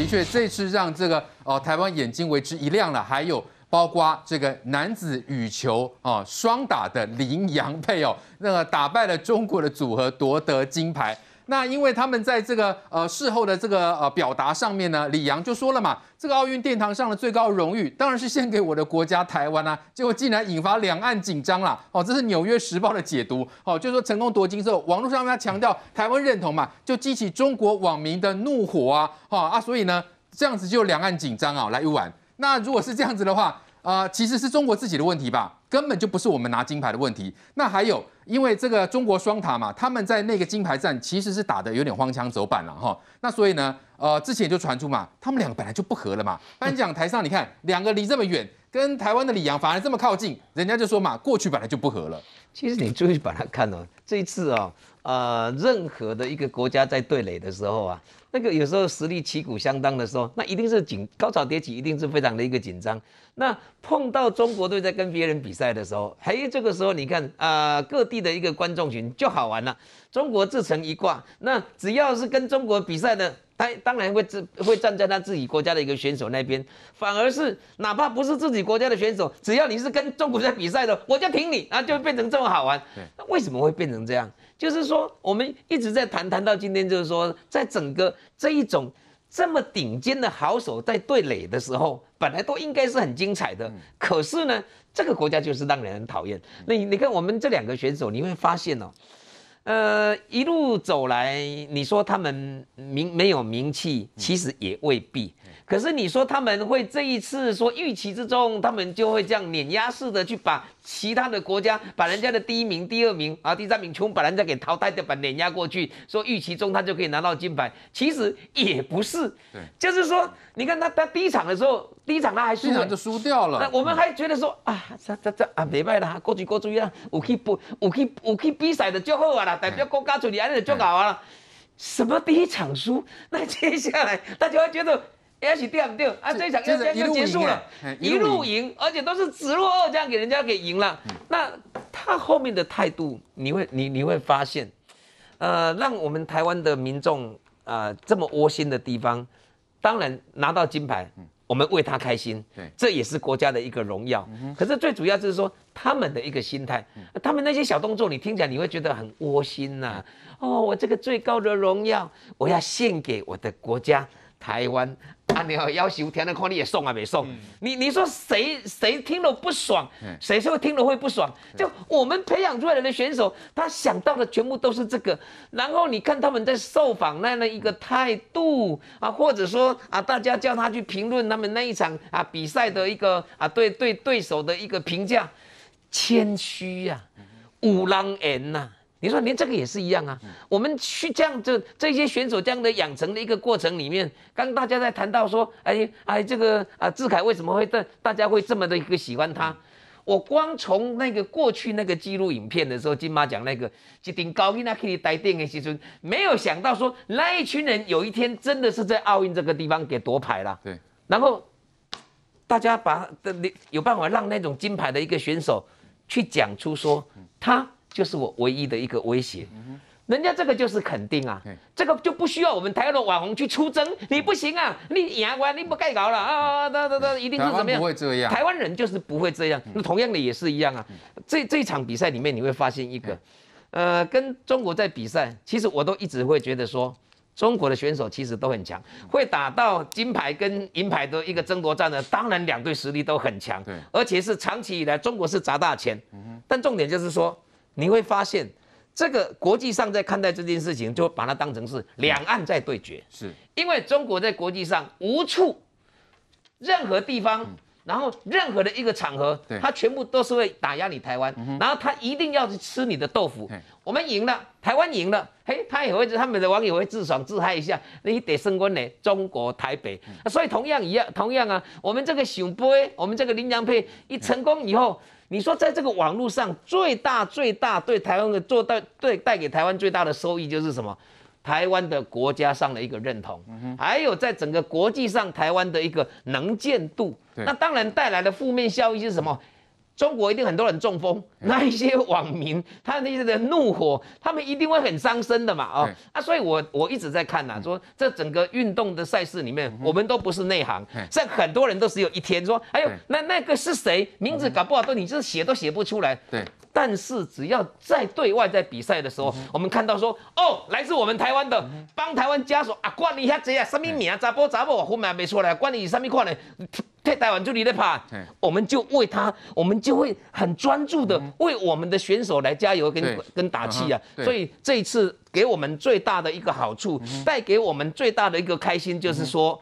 的确这次让这个呃台湾眼睛为之一亮了，还有包括这个男子羽球啊双打的林洋配哦，那个打败了中国的组合夺得金牌。那因为他们在这个呃事后的这个呃表达上面呢，李阳就说了嘛，这个奥运殿堂上的最高荣誉当然是献给我的国家台湾啊，结果竟然引发两岸紧张了。哦，这是《纽约时报》的解读。哦，就是说成功夺金之后，网络上面强调台湾认同嘛，就激起中国网民的怒火啊，哈啊，所以呢这样子就两岸紧张啊来一碗。那如果是这样子的话，啊、呃，其实是中国自己的问题吧。根本就不是我们拿金牌的问题。那还有，因为这个中国双塔嘛，他们在那个金牌战其实是打的有点荒腔走板了哈。那所以呢，呃，之前就传出嘛，他们两个本来就不合了嘛。颁奖台上你看，两个离这么远，跟台湾的李洋反而这么靠近，人家就说嘛，过去本来就不合了。其实你注意把它看哦，这一次哦，呃，任何的一个国家在对垒的时候啊。那个有时候实力旗鼓相当的时候，那一定是紧高潮迭起，一定是非常的一个紧张。那碰到中国队在跟别人比赛的时候，嘿，这个时候你看啊、各地的一个观众群就好玩了。中国自成一卦，那只要是跟中国比赛的，他当然会自会站在他自己国家的一个选手那边。反而是哪怕不是自己国家的选手，只要你是跟中国在比赛的，我就挺你，啊，就会变成这么好玩。那为什么会变成这样？就是说，我们一直在谈谈到今天，就是说，在整个这一种这么顶尖的好手在对垒的时候，本来都应该是很精彩的。可是呢，这个国家就是让人很讨厌。那你你看，我们这两个选手，你会发现哦，呃，一路走来，你说他们名没有名气，其实也未必。可是你说他们会这一次说预期之中，他们就会这样碾压式的去把其他的国家，把人家的第一名、第二名啊、第三名全部把人家给淘汰掉，把碾压过去，说预期中他就可以拿到金牌。其实也不是，对，就是说，你看他他第一场的时候，第一场他还输，第一场就输掉了。那我们还觉得说啊，这这这啊，没办法，过去过去啊，有去不有去有去比赛的就好啊啦，代表国家出来的就好了。什么第一场输？那接下来大家会觉得。也许对不对啊？这一场就就结束了，一路赢，而且都是直落二这样给人家给赢了。那他后面的态度，你会你你会发现，呃，让我们台湾的民众啊、呃、这么窝心的地方，当然拿到金牌，我们为他开心，对，这也是国家的一个荣耀。可是最主要就是说他们的一个心态，他们那些小动作，你听起来你会觉得很窝心呐。哦，我这个最高的荣耀，我要献给我的国家台湾。啊！你要求填的看你也送啊，没送。你你说谁谁听了不爽？谁说听了会不爽？就我们培养出来的选手，他想到的全部都是这个。然后你看他们在受访那样的一个态度啊，或者说啊，大家叫他去评论他们那一场啊比赛的一个啊对对对手的一个评价，谦虚呀，五郎言呐。你说连这个也是一样啊？我们去这样这这些选手这样的养成的一个过程里面，刚大家在谈到说，哎哎，这个啊，志凯为什么会大大家会这么的一个喜欢他？我光从那个过去那个纪录影片的时候，金马奖那个一顶高音那可以带电的时候，没有想到说那一群人有一天真的是在奥运这个地方给夺牌了。对，然后大家把的有办法让那种金牌的一个选手去讲出说他。就是我唯一的一个威胁，人家这个就是肯定啊，这个就不需要我们台湾的网红去出征，你不行啊，你赢完你不该搞了啊，那那那一定是怎么样？不会这样，台湾人就是不会这样。那同样的也是一样啊，这这场比赛里面你会发现一个，呃，跟中国在比赛，其实我都一直会觉得说，中国的选手其实都很强，会打到金牌跟银牌的一个争夺战呢，当然两队实力都很强，对，而且是长期以来中国是砸大钱，但重点就是说。你会发现，这个国际上在看待这件事情，就把它当成是两岸在对决。是，因为中国在国际上无处、任何地方，然后任何的一个场合，它全部都是会打压你台湾，然后他一定要去吃你的豆腐。我们赢了，台湾赢了，嘿，他也会，他们的网友会自爽自嗨一下，你得升温呢，中国台北。所以同样一样，同样啊，我们这个熊波，我们这个林良配一成功以后。你说在这个网络上最大最大对台湾的做带对带给台湾最大的收益就是什么？台湾的国家上的一个认同，还有在整个国际上台湾的一个能见度。那当然带来的负面效益是什么？中国一定很多人中风，那一些网民他那些的怒火，他们一定会很伤身的嘛，哦，啊，所以我我一直在看呐，说这整个运动的赛事里面，我们都不是内行，像很多人都只有一天说，哎呦，那那个是谁？名字搞不好都你就是写都写不出来。对。但是只要在对外在比赛的时候，我们看到说，哦，来自我们台湾的，帮台湾家属啊，管你遐济啊，什么名啊，查甫查某我后面没出来，管你什么款的，替台湾助力的拍，我们就为他，我们就会很专注的为我们的选手来加油跟跟打气啊。所以这一次给我们最大的一个好处，带给我们最大的一个开心，就是说，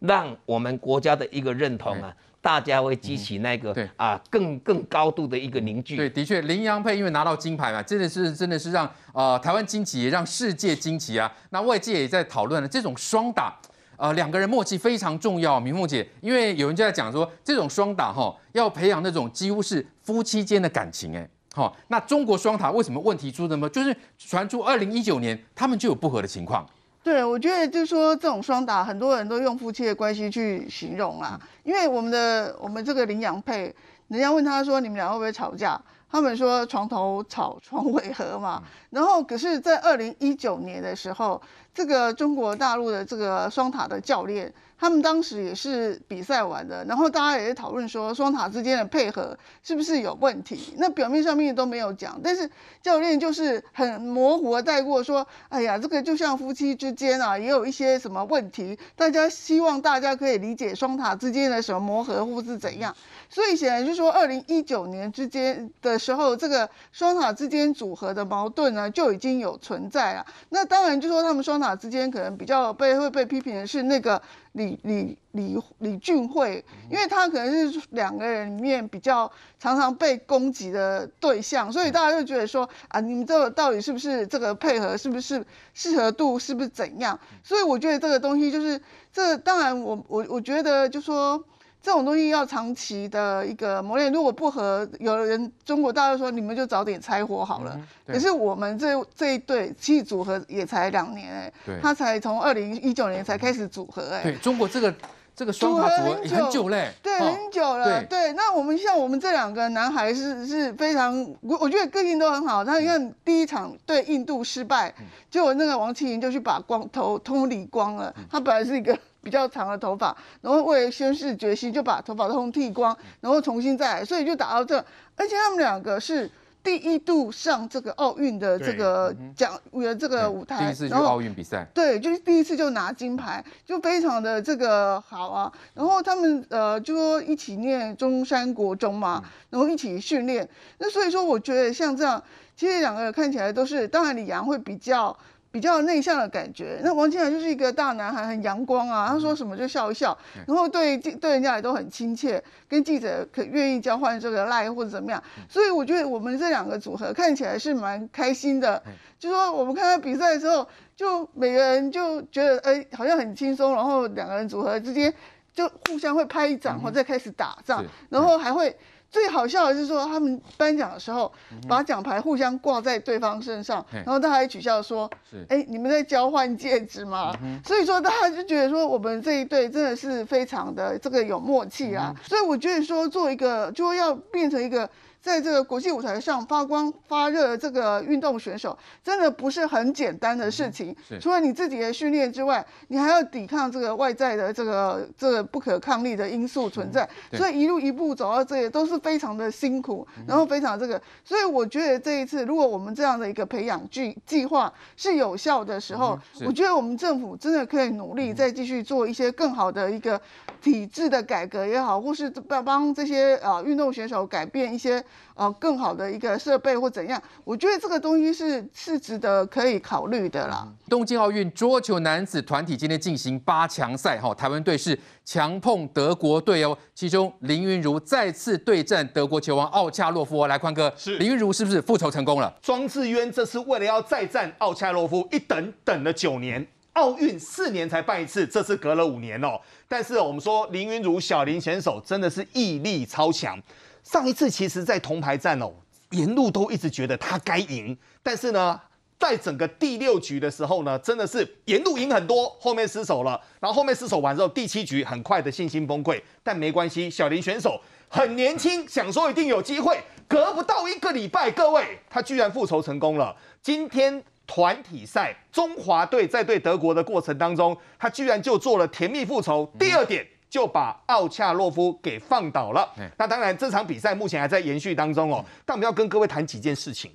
让我们国家的一个认同啊。大家会激起那个、啊更更高度的一个凝聚。对，的确，林洋配因为拿到金牌嘛，真的是真的是让呃台湾惊奇，也让世界惊奇啊。那外界也在讨论了这种双打，呃两个人默契非常重要。明凤姐，因为有人就在讲说，这种双打哈要培养那种几乎是夫妻间的感情哎。好，那中国双打为什么问题出那么？就是传出二零一九年他们就有不和的情况。对，我觉得就是说这种双打，很多人都用夫妻的关系去形容啊。因为我们的我们这个麟洋配，人家问他说，你们俩会不会吵架？他们说床头吵，床尾和嘛。然后可是，在二零一九年的时候，这个中国大陆的这个双塔的教练。他们当时也是比赛完的，然后大家也在讨论说双塔之间的配合是不是有问题？那表面上面都没有讲，但是教练就是很模糊的带过说：“哎呀，这个就像夫妻之间啊，也有一些什么问题，大家希望大家可以理解双塔之间的什么磨合或是怎样。”所以显然就是说，二零一九年之间的时候，这个双塔之间组合的矛盾呢就已经有存在了。那当然就说他们双塔之间可能比较被会被批评的是那个。李李李李俊慧，因为他可能是两个人里面比较常常被攻击的对象，所以大家就觉得说啊，你们这个到底是不是这个配合，是不是适合度，是不是怎样？所以我觉得这个东西就是这，当然我我我觉得就说。这种东西要长期的一个磨练，如果不合，有人中国大陆说你们就早点拆伙好了。可是我们这这一对其实组合也才两年哎，他才从二零一九年才开始组合哎。对，中国这个这个双塔组合很久嘞，对，很久了。对，那我们像我们这两个男孩是是非常，我我觉得个性都很好。他你看第一场对印度失败，结果那个王齐麟就去把光头通理光了。他本来是一个。比较长的头发，然后为了宣誓决心，就把头发通剃光，然后重新再来，所以就打到这。而且他们两个是第一度上这个奥运的这个奖呃这个舞台，第一次去奥运比赛，对，就是第一次就拿金牌，就非常的这个好啊。然后他们呃就说一起念中山国中嘛，然后一起训练。那所以说，我觉得像这样，其实两个人看起来都是，当然李洋会比较。比较内向的感觉，那王清海就是一个大男孩，很阳光啊，他说什么就笑一笑，然后对对人家也都很亲切，跟记者可愿意交换这个赖或者怎么样，所以我觉得我们这两个组合看起来是蛮开心的，就说我们看他比赛的时候，就每个人就觉得哎好像很轻松，然后两个人组合之间就互相会拍一掌，然后再开始打仗，然后还会。最好笑的是说，他们颁奖的时候，把奖牌互相挂在对方身上，然后他还取笑说：“哎，你们在交换戒指吗？”所以说，大家就觉得说，我们这一对真的是非常的这个有默契啊。所以我觉得说，做一个就要变成一个。在这个国际舞台上发光发热的这个运动选手，真的不是很简单的事情。除了你自己的训练之外，你还要抵抗这个外在的这个这个不可抗力的因素存在。所以一路一步走到这里都是非常的辛苦，然后非常这个。所以我觉得这一次，如果我们这样的一个培养计计划是有效的时候，我觉得我们政府真的可以努力再继续做一些更好的一个体制的改革也好，或是帮帮这些啊运动选手改变一些。呃，更好的一个设备或怎样，我觉得这个东西是是值得可以考虑的啦。东京奥运桌球男子团体今天进行八强赛，哈，台湾队是强碰德国队哦，其中林云如再次对战德国球王奥恰洛夫。来，宽哥，是林云如是不是复仇成功了？庄智渊这次为了要再战奥恰洛夫，一等等了九年，奥运四年才办一次，这次隔了五年哦。但是我们说林云如小林选手真的是毅力超强。上一次其实，在铜牌战哦，沿路都一直觉得他该赢，但是呢，在整个第六局的时候呢，真的是沿路赢很多，后面失手了。然后后面失手完之后，第七局很快的信心崩溃。但没关系，小林选手很年轻，想说一定有机会。隔不到一个礼拜，各位，他居然复仇成功了。今天团体赛，中华队在对德国的过程当中，他居然就做了甜蜜复仇。第二点，就把奥恰洛夫给放倒了。那当然，这场比赛目前还在延续当中哦。但我们要跟各位谈几件事情。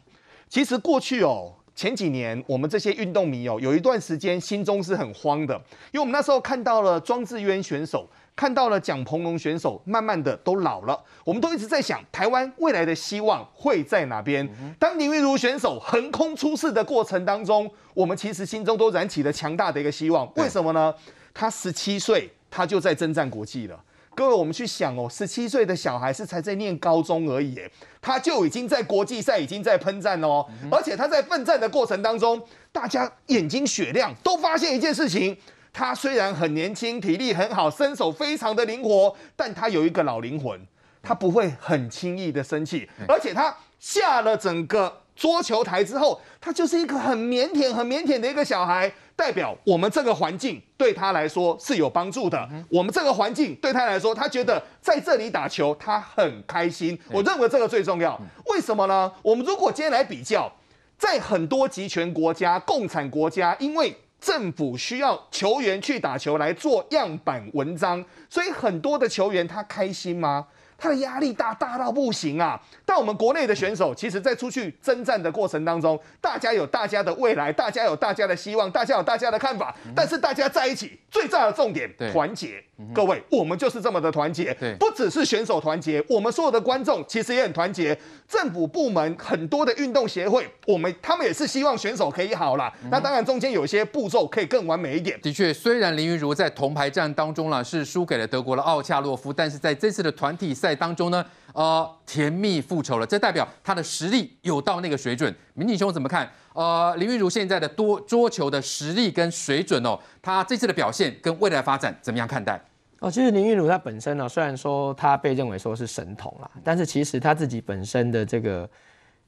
其实过去哦。前几年，我们这些运动迷哦，有一段时间心中是很慌的，因为我们那时候看到了庄智渊选手，看到了蒋鹏龙选手，慢慢的都老了，我们都一直在想，台湾未来的希望会在哪边？当林昀儒选手横空出世的过程当中，我们其实心中都燃起了强大的一个希望。为什么呢？他十七岁，他就在征战国际了。各位，我们去想哦，十七岁的小孩是才在念高中而已，他就已经在国际赛已经在喷战哦，而且他在奋战的过程当中，大家眼睛雪亮，都发现一件事情：他虽然很年轻，体力很好，身手非常的灵活，但他有一个老灵魂，他不会很轻易的生气，而且他下了整个桌球台之后，他就是一个很腼腆、很腼腆的一个小孩。代表我们这个环境对他来说是有帮助的。我们这个环境对他来说，他觉得在这里打球他很开心。我认为这个最重要。为什么呢？我们如果今天来比较，在很多集权国家、共产国家，因为政府需要球员去打球来做样板文章，所以很多的球员他开心吗？他的压力大大到不行啊！但我们国内的选手，其实在出去征战的过程当中，大家有大家的未来，大家有大家的希望，大家有大家的看法。但是大家在一起，最大的重点，团结。各位，我们就是这么的团结。不只是选手团结，我们所有的观众其实也很团结。政府部门很多的运动协会，我们他们也是希望选手可以好啦。那当然中间有一些步骤可以更完美一点。的确，虽然林昀儒在铜牌战当中呢是输给了德国的奥恰洛夫，但是在这次的团体赛。在当中呢，呃，甜蜜复仇了，这代表他的实力有到那个水准。明景兄怎么看？呃，林玉如现在的多桌球的实力跟水准哦，他这次的表现跟未来发展怎么样看待？哦，其实林玉如他本身呢，虽然说他被认为说是神童啦，但是其实他自己本身的这个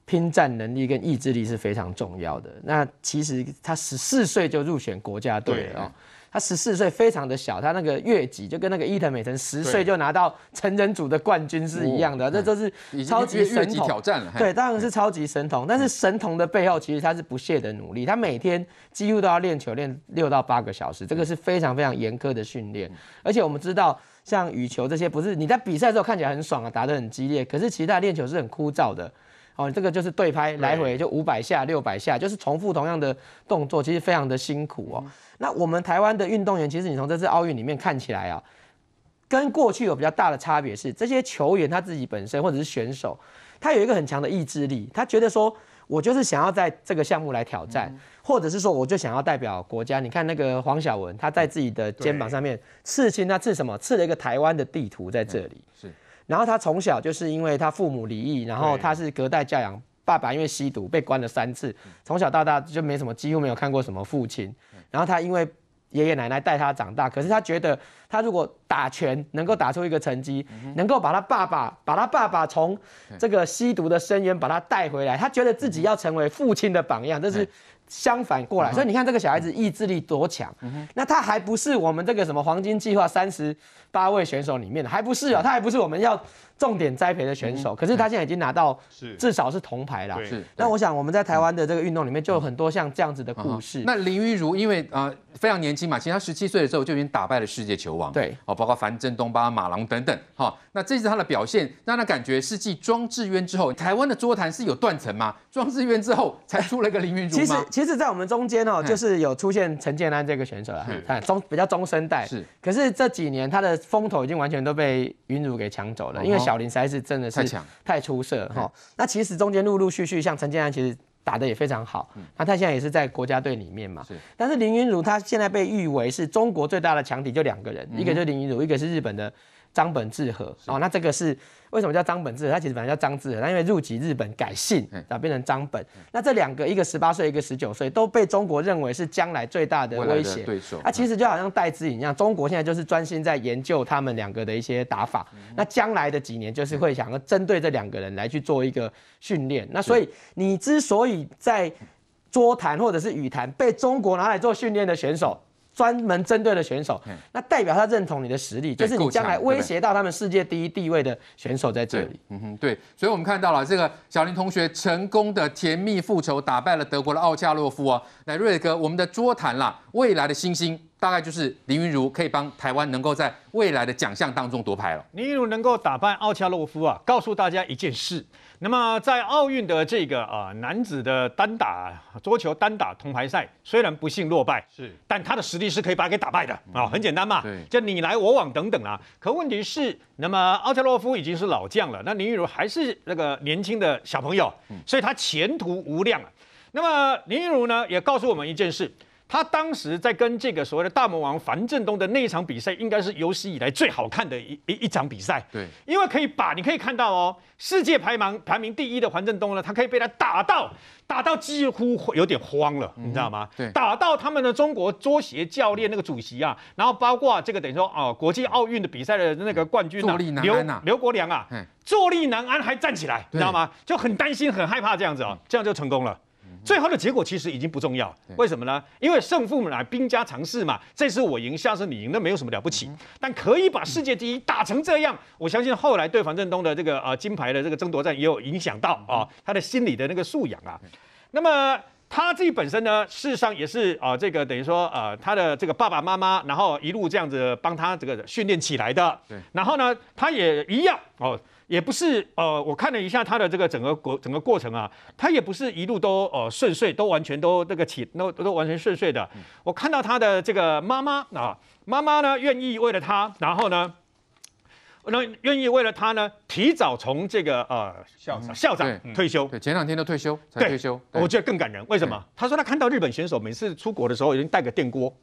拼战能力跟意志力是非常重要的。那其实他十四岁就入选国家队了哦。他十四岁，非常的小，他那个越级就跟那个伊藤美诚十岁就拿到成人组的冠军是一样的，哦、这都是超级神童挑战了。对，当然是超级神童，但是神童的背后其实他是不懈的努力，他每天几乎都要练球练六到八个小时，这个是非常非常严苛的训练。而且我们知道，像羽球这些，不是你在比赛的时候看起来很爽啊，打得很激烈，可是其实他练球是很枯燥的。哦，这个就是对拍来回就五百下、六百下，就是重复同样的动作，其实非常的辛苦哦。那我们台湾的运动员，其实你从这次奥运里面看起来啊，跟过去有比较大的差别是，这些球员他自己本身或者是选手，他有一个很强的意志力，他觉得说我就是想要在这个项目来挑战，或者是说我就想要代表国家。你看那个黄晓雯，他在自己的肩膀上面刺青，他刺什么？刺了一个台湾的地图在这里。是。然后他从小就是因为他父母离异，然后他是隔代教养，爸爸因为吸毒被关了三次，从小到大就没什么，几乎没有看过什么父亲。然后他因为爷爷奶奶带他长大，可是他觉得他如果打拳能够打出一个成绩，能够把他爸爸把他爸爸从这个吸毒的深渊把他带回来，他觉得自己要成为父亲的榜样，这是。相反过来，所以你看这个小孩子意志力多强，那他还不是我们这个什么黄金计划三十八位选手里面的，还不是啊，他还不是我们要重点栽培的选手，可是他现在已经拿到至少是铜牌了。是，那我想我们在台湾的这个运动里面就有很多像这样子的故事。那林昀儒因为呃非常年轻嘛，其实他十七岁的时候就已经打败了世界球王，对，哦，包括樊振东、巴马龙等等，哈，那这次他的表现让他感觉是继庄智渊之后，台湾的桌坛是有断层吗？庄智渊之后才出了一个林昀儒吗？其实，在我们中间哦，就是有出现陈建安这个选手了，看中比较中生代。是，可是这几年他的风头已经完全都被云儒给抢走了，因为小林实在是真的是太出色哈。那其实中间陆陆续续，像陈建安其实打的也非常好，那他现在也是在国家队里面嘛。是。但是林云儒他现在被誉为是中国最大的强敌，就两个人，一个就是林云儒，一个是日本的张本智和。哦，那这个是。为什么叫张本智和？他其实本来叫张智和，他因为入籍日本改姓，然后变成张本。那这两个，一个十八岁，一个十九岁，都被中国认为是将来最大的威胁对手。那其实就好像戴资颖一样，中国现在就是专心在研究他们两个的一些打法。那将来的几年，就是会想要针对这两个人来去做一个训练。那所以你之所以在桌坛或者是羽坛被中国拿来做训练的选手。专门针对的选手，那代表他认同你的实力，就是你将来威胁到他们世界第一地位的选手在这里。嗯哼，对，所以我们看到了这个小林同学成功的甜蜜复仇，打败了德国的奥恰洛夫啊。那，瑞哥，我们的桌坛啦，未来的新星大概就是林昀儒，可以帮台湾能够在未来的奖项当中夺牌了。林昀儒能够打败奥恰洛夫啊，告诉大家一件事。那么在奥运的这个呃男子的单打桌球单打铜牌赛，虽然不幸落败，是，但他的实力是可以把他给打败的啊、嗯哦，很简单嘛，就你来我往等等啊。可问题是，那么奥恰洛夫已经是老将了，那林昀儒还是那个年轻的小朋友，所以他前途无量啊。那么林昀儒呢，也告诉我们一件事。他当时在跟这个所谓的大魔王樊振东的那一场比赛，应该是有史以来最好看的一一一场比赛。对，因为可以把你可以看到哦，世界排名排名第一的樊振东呢，他可以被他打到打到几乎有点慌了，嗯、你知道吗？对，打到他们的中国桌协教练那个主席啊，然后包括这个等于说哦，国际奥运的比赛的那个冠军啊，刘刘国梁啊，坐立难安还站起来，你知道吗？就很担心很害怕这样子啊，这样就成功了。最后的结果其实已经不重要，为什么呢？因为胜负乃，兵家常事嘛。这次我赢，下次你赢，那没有什么了不起。但可以把世界第一打成这样，我相信后来对樊振东的这个呃金牌的这个争夺战也有影响到啊，他的心理的那个素养啊。那么他自己本身呢，事实上也是啊，这个等于说呃他的这个爸爸妈妈，然后一路这样子帮他这个训练起来的。然后呢，他也一样哦。也不是呃，我看了一下他的这个整个过整个过程啊，他也不是一路都呃顺遂，都完全都那个起都都完全顺遂的。我看到他的这个妈妈啊，妈妈呢愿意为了他，然后呢，那愿意为了他呢，提早从这个呃校长校长退休，对，前两天都退休才退休，我觉得更感人。为什么？他说他看到日本选手每次出国的时候，已经带个电锅，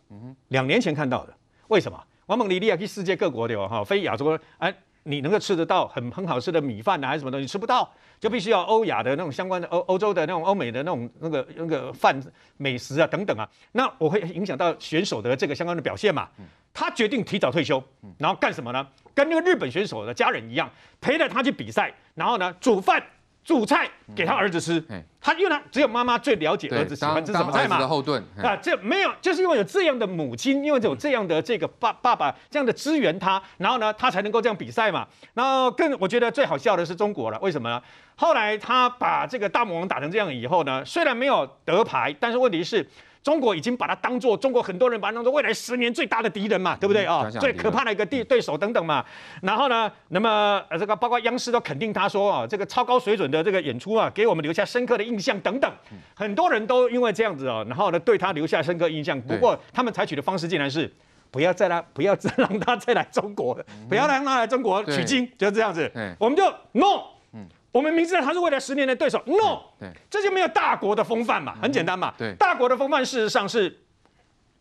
两年前看到的。为什么？王猛李利亚去世界各国的哦，哈，非亚洲哎。你能够吃得到很很好吃的米饭啊，还是什么东西吃不到，就必须要欧亚的那种相关的欧欧洲的那种欧美的那种那个那个饭美食啊等等啊，那我会影响到选手的这个相关的表现嘛。他决定提早退休，然后干什么呢？跟那个日本选手的家人一样，陪着他去比赛，然后呢煮饭。煮菜给他儿子吃，他因为他只有妈妈最了解儿子喜欢吃什么菜嘛。后盾啊，这没有，就是因为有这样的母亲，因为有这样的这个爸爸爸这样的支援他，然后呢，他才能够这样比赛嘛。然后更我觉得最好笑的是中国了，为什么呢？后来他把这个大魔王打成这样以后呢，虽然没有得牌，但是问题是。中国已经把它当做中国很多人把它当做未来十年最大的敌人嘛，对不对啊？最可怕的一个对对手等等嘛。然后呢，那么这个包括央视都肯定他说啊，这个超高水准的这个演出啊，给我们留下深刻的印象等等。很多人都因为这样子哦，然后呢对他留下深刻印象。不过他们采取的方式竟然是不要再来，不要再让他再来中国，不要让他来中国取经，就是这样子。我们就 no。我们明知道他是未来十年的对手，no，这就没有大国的风范嘛，很简单嘛。大国的风范事实上是。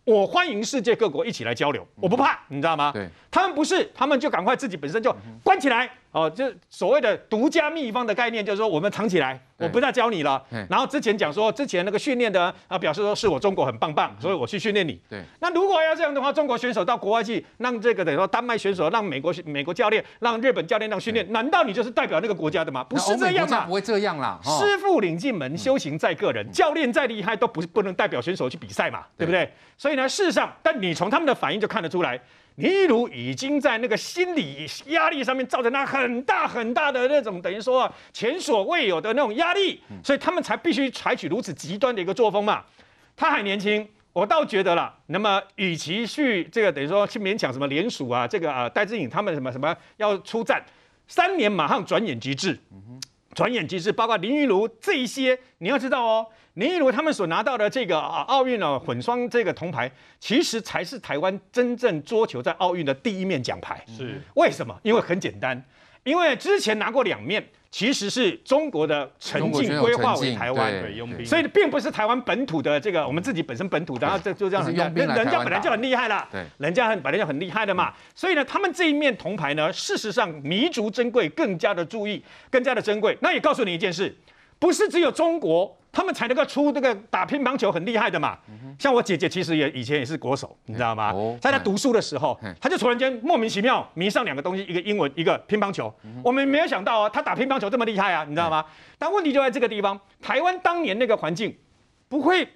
我欢迎世界各国一起来交流，我不怕，你知道吗？对，他们不是，他们就赶快自己本身就关起来哦，就所谓的独家秘方的概念，就是说我们藏起来，我不再教你了。然后之前讲说，之前那个训练的啊，表示说是我中国很棒棒，所以我去训练你。对，那如果要这样的话，中国选手到国外去，让这个等于说丹麦选手，让美国美国教练，让日本教练让训练，难道你就是代表那个国家的吗？不是这样嘛，不会这样啦。师傅领进门，修行在个人，教练再厉害都不不能代表选手去比赛嘛，对不对？所以呢。事实上，但你从他们的反应就看得出来，林昀儒已经在那个心理压力上面造成他很大很大的那种等于说啊前所未有的那种压力，所以他们才必须采取如此极端的一个作风嘛。他还年轻，我倒觉得了，那么与其去这个等于说去勉强什么联署啊，这个啊戴志颖他们什么什么要出战，三年马上转眼即至，转眼即逝，包括林昀儒这一些，你要知道哦。林昀儒他们所拿到的这个啊奥运的混双这个铜牌，其实才是台湾真正桌球在奥运的第一面奖牌。是为什么？因为很简单，因为之前拿过两面，其实是中国的沉浸规划为台湾，所以并不是台湾本土的这个我们自己本身本土的，然后这就这样子，人人家本来就很厉害了，对，人家很本来就很厉害的嘛。所以呢，他们这一面铜牌呢，事实上弥足珍贵，更加的注意，更加的珍贵。那也告诉你一件事，不是只有中国。他们才能够出这个打乒乓球很厉害的嘛，像我姐姐其实也以前也是国手，你知道吗？在她读书的时候，她就突然间莫名其妙迷上两个东西，一个英文，一个乒乓球。我们没有想到啊，她打乒乓球这么厉害啊，你知道吗？但问题就在这个地方，台湾当年那个环境，不会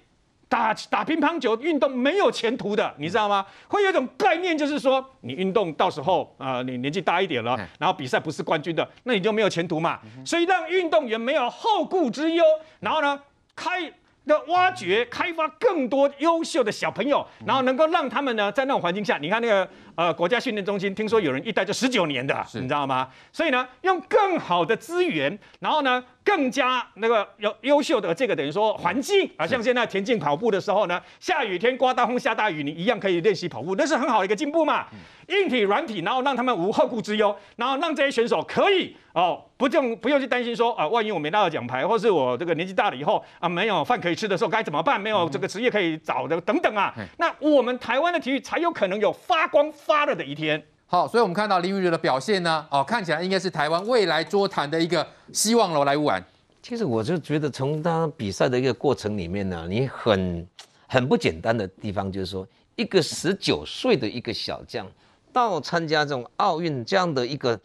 打打乒乓球运动没有前途的，你知道吗？会有一种概念，就是说你运动到时候啊、呃，你年纪大一点了，然后比赛不是冠军的，那你就没有前途嘛。所以让运动员没有后顾之忧，然后呢，开。的挖掘、开发更多优秀的小朋友，然后能够让他们呢，在那种环境下，你看那个呃国家训练中心，听说有人一待就十九年的，你知道吗？所以呢，用更好的资源，然后呢，更加那个优优秀的这个等于说环境啊，像现在田径跑步的时候呢，下雨天刮大风下大雨，你一样可以练习跑步，那是很好的一个进步嘛。硬体、软体，然后让他们无后顾之忧，然后让这些选手可以哦，不用不用去担心说啊，万一我没拿到奖牌，或是我这个年纪大了以后啊，没有饭可以吃的时候该怎么办？没有这个职业可以找的等等啊，那我们台湾的体育才有可能有发光发热的一天。好，所以我们看到林昀儒的表现呢，哦，看起来应该是台湾未来桌坛的一个希望喽。来，吴婉，其实我就觉得从他比赛的一个过程里面呢，你很很不简单的地方就是说，一个十九岁的一个小将。到参加这种奥运这样的一个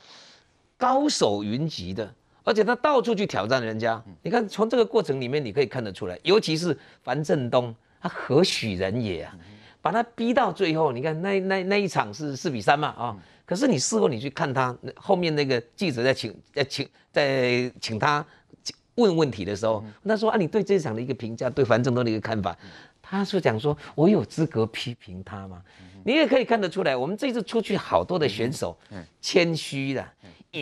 高手云集的，而且他到处去挑战人家。你看从这个过程里面，你可以看得出来，尤其是樊振东，他何许人也啊？把他逼到最后，你看那那那一场是四比三嘛啊？可是你事后你去看他后面那个记者在请在请在请他问问题的时候，他说啊，你对这场的一个评价，对樊振东的一个看法，他是讲说，我有资格批评他吗？你也可以看得出来，我们这次出去好多的选手，谦虚的，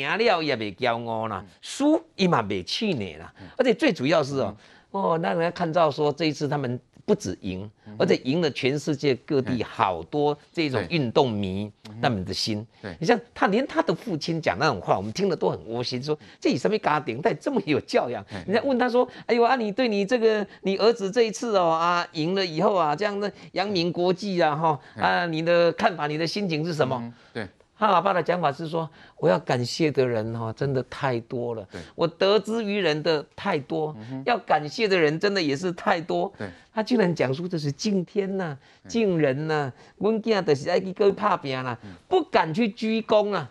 赢了也没骄傲啦，输也嘛没气馁啦，而且最主要是哦，哦，那人家看到说这一次他们。不止赢，而且赢了全世界各地好多这种运动迷他们的心。你像他连他的父亲讲那种话，我们听了都很窝心，说这以什么家庭，他这么有教养。人家问他说：“哎呦啊，你对你这个你儿子这一次哦啊赢了以后啊，这样的扬名国际啊哈啊，你的看法，你的心情是什么？”对。他老爸的讲法是说，我要感谢的人哈，真的太多了。我得之于人的太多，要感谢的人真的也是太多。他竟然讲出这是敬天呐、敬人呐，我囝的是爱去跟拍拼啦，不敢去鞠躬啊，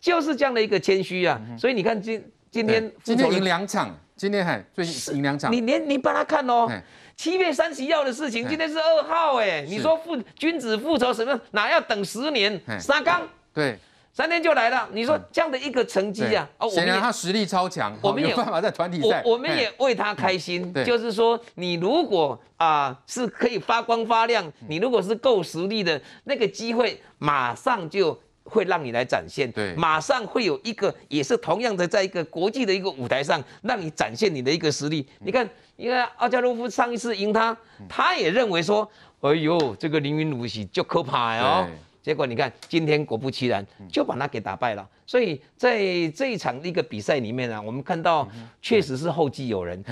就是这样的一个谦虚啊。所以你看今今天今天赢两场，今天还最近赢两场。你连你帮他看哦，七月三十一号的事情，今天是二号哎，你说复君子复仇什么？哪要等十年？沙刚。对，三天就来了。你说这样的一个成绩啊，哦，显然他实力超强，我们有办法在团体赛，我们也为他开心。就是说，你如果啊是可以发光发亮，你如果是够实力的，那个机会马上就会让你来展现。对，马上会有一个也是同样的，在一个国际的一个舞台上，让你展现你的一个实力。你看，你看奥加洛夫上一次赢他，他也认为说，哎呦，这个林昀儒是就可怕哦。结果你看，今天果不其然就把他给打败了。所以在这一场一个比赛里面呢，我们看到确实是后继有人，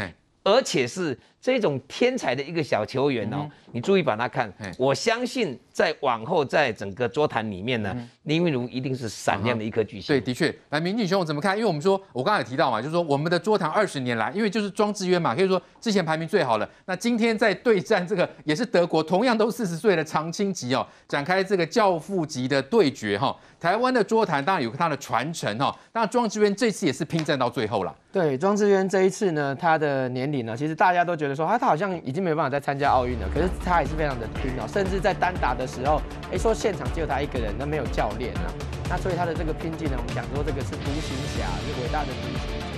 而且是这种天才的一个小球员哦。你注意把他看，我相信在往后在整个桌坛里面呢，林昀儒一定是闪亮的一颗巨星。对，的确。来，明峻兄，我怎么看？因为我们说，我刚才也提到嘛，就是说我们的桌坛二十年来，因为就是庄智渊嘛，可以说之前排名最好了。那今天在对战这个也是德国，同样都四十岁的常青级哦，展开这个教父级的对决哈。台湾的桌坛当然有它的传承哈，那庄智渊这次也是拼战到最后了。对，庄智渊这一次呢，他的年龄呢，其实大家都觉得说他他好像已经没有办法再参加奥运了，可是。他也是非常的拼哦，甚至在单打的时候，哎，说现场只有他一个人，那没有教练啊，那所以他的这个拼劲呢，我们讲说这个是独行侠，是伟大的独行侠。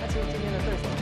那其实今天的对手。